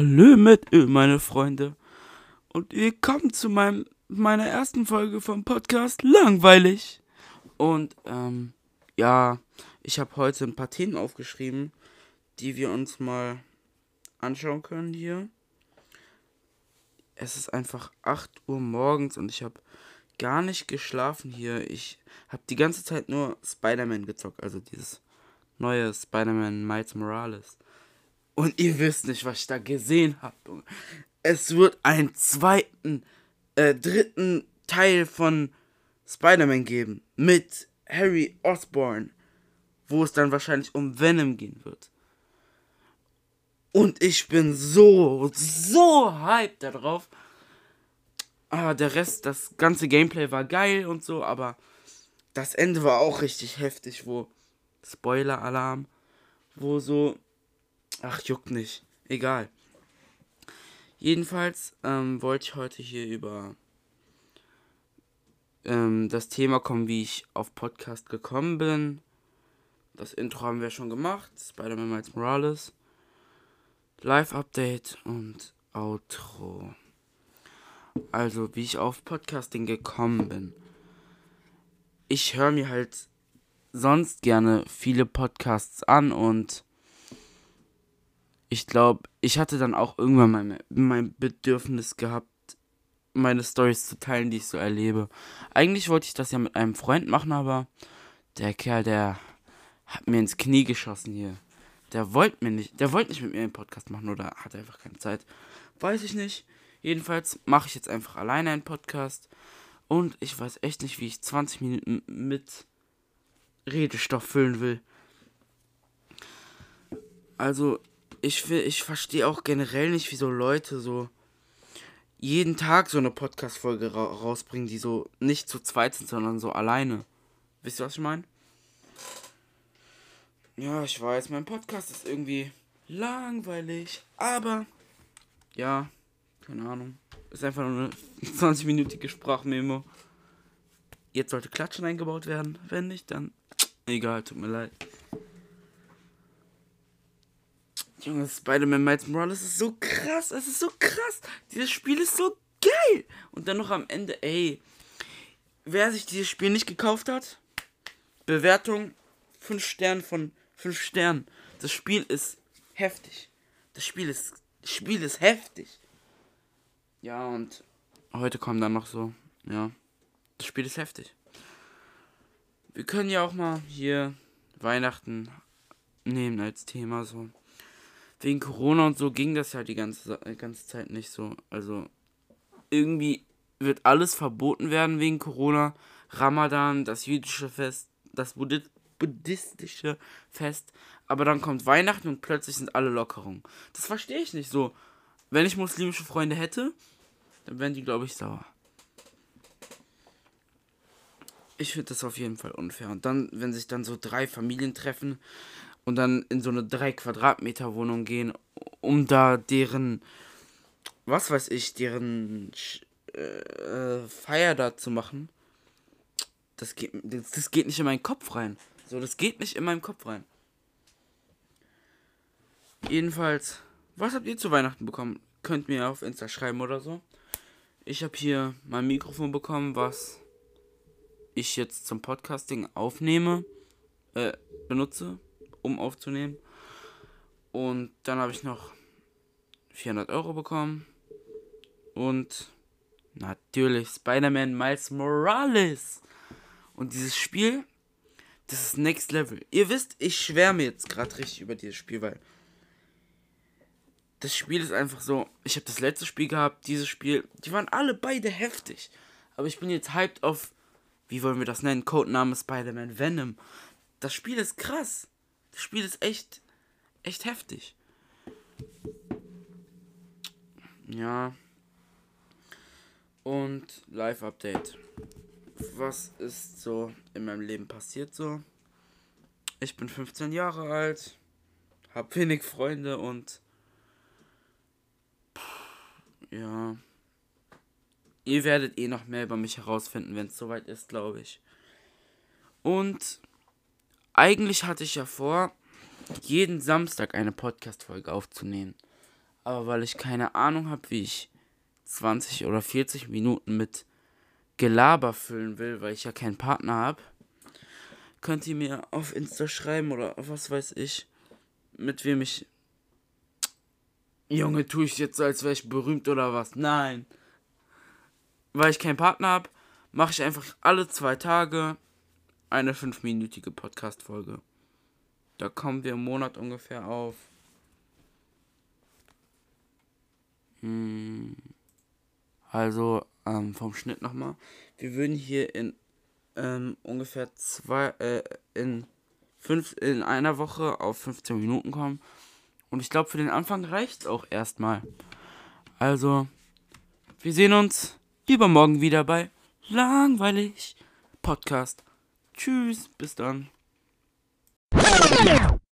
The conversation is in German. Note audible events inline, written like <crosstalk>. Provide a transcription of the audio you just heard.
Hallo mit Öl, meine Freunde. Und willkommen zu meinem, meiner ersten Folge vom Podcast Langweilig. Und, ähm, ja, ich habe heute ein paar Themen aufgeschrieben, die wir uns mal anschauen können hier. Es ist einfach 8 Uhr morgens und ich habe gar nicht geschlafen hier. Ich habe die ganze Zeit nur Spider-Man gezockt, also dieses neue Spider-Man Miles Morales. Und ihr wisst nicht, was ich da gesehen habe. Es wird einen zweiten, äh, dritten Teil von Spider-Man geben. Mit Harry Osborn. Wo es dann wahrscheinlich um Venom gehen wird. Und ich bin so, so hyped darauf. Ah, der Rest, das ganze Gameplay war geil und so, aber das Ende war auch richtig heftig, wo Spoiler-Alarm, wo so Ach, juckt nicht. Egal. Jedenfalls ähm, wollte ich heute hier über ähm, das Thema kommen, wie ich auf Podcast gekommen bin. Das Intro haben wir schon gemacht. Spider-Man Miles Morales. Live-Update und Outro. Also, wie ich auf Podcasting gekommen bin. Ich höre mir halt sonst gerne viele Podcasts an und ich glaube, ich hatte dann auch irgendwann mein, mein Bedürfnis gehabt, meine Stories zu teilen, die ich so erlebe. Eigentlich wollte ich das ja mit einem Freund machen, aber der Kerl, der hat mir ins Knie geschossen hier. Der wollte mir nicht, der wollte nicht mit mir einen Podcast machen oder hat einfach keine Zeit. Weiß ich nicht. Jedenfalls mache ich jetzt einfach alleine einen Podcast und ich weiß echt nicht, wie ich 20 Minuten mit Redestoff füllen will. Also, ich ich verstehe auch generell nicht, wieso Leute so jeden Tag so eine Podcast-Folge ra rausbringen, die so nicht zu zweit sind, sondern so alleine. Wisst ihr, was ich meine? Ja, ich weiß, mein Podcast ist irgendwie langweilig, aber ja, keine Ahnung. Ist einfach nur eine <laughs> 20-minütige Sprachmemo. Jetzt sollte Klatschen eingebaut werden. Wenn nicht, dann <tsk> egal, tut mir leid. Junge, Spider-Man Miles Morales ist so krass. Es ist so krass. Dieses Spiel ist so geil. Und dann noch am Ende, ey. Wer sich dieses Spiel nicht gekauft hat, Bewertung 5 Sterne von 5 Sternen. Das Spiel ist heftig. Das Spiel ist, das Spiel ist heftig. Ja, und heute kommen dann noch so, ja. Das Spiel ist heftig. Wir können ja auch mal hier Weihnachten nehmen als Thema so wegen Corona und so ging das ja die ganze, äh, ganze Zeit nicht so. Also irgendwie wird alles verboten werden wegen Corona. Ramadan, das jüdische Fest, das buddhistische Fest. Aber dann kommt Weihnachten und plötzlich sind alle Lockerungen. Das verstehe ich nicht so. Wenn ich muslimische Freunde hätte, dann wären die, glaube ich, sauer. Ich finde das auf jeden Fall unfair. Und dann, wenn sich dann so drei Familien treffen, und dann in so eine 3 Quadratmeter Wohnung gehen, um da deren, was weiß ich, deren äh, Feier da zu machen. Das geht, das, das geht nicht in meinen Kopf rein. So, das geht nicht in meinen Kopf rein. Jedenfalls, was habt ihr zu Weihnachten bekommen? Könnt mir auf Insta schreiben oder so. Ich habe hier mein Mikrofon bekommen, was ich jetzt zum Podcasting aufnehme, äh, benutze um aufzunehmen. Und dann habe ich noch 400 Euro bekommen. Und natürlich Spider-Man Miles Morales. Und dieses Spiel, das ist Next Level. Ihr wisst, ich schwärme jetzt gerade richtig über dieses Spiel, weil das Spiel ist einfach so. Ich habe das letzte Spiel gehabt, dieses Spiel. Die waren alle beide heftig. Aber ich bin jetzt hyped auf, wie wollen wir das nennen? Codename Spider-Man Venom. Das Spiel ist krass. Das Spiel ist echt, echt heftig. Ja. Und Live-Update. Was ist so in meinem Leben passiert so? Ich bin 15 Jahre alt, hab wenig Freunde und ja. Ihr werdet eh noch mehr über mich herausfinden, wenn es soweit ist, glaube ich. Und eigentlich hatte ich ja vor, jeden Samstag eine Podcast-Folge aufzunehmen. Aber weil ich keine Ahnung habe, wie ich 20 oder 40 Minuten mit Gelaber füllen will, weil ich ja keinen Partner habe, könnt ihr mir auf Insta schreiben oder was weiß ich, mit wem ich. Junge, tue ich jetzt so, als wäre ich berühmt oder was? Nein. Weil ich keinen Partner habe, mache ich einfach alle zwei Tage eine fünfminütige Podcast-Folge. Da kommen wir im Monat ungefähr auf. Hm, also, ähm, vom Schnitt nochmal. Wir würden hier in ähm, ungefähr zwei, äh, in fünf, in einer Woche auf 15 Minuten kommen. Und ich glaube, für den Anfang reicht es auch erstmal. Also, wir sehen uns übermorgen wieder bei Langweilig Podcast. Tschüss, bis dann.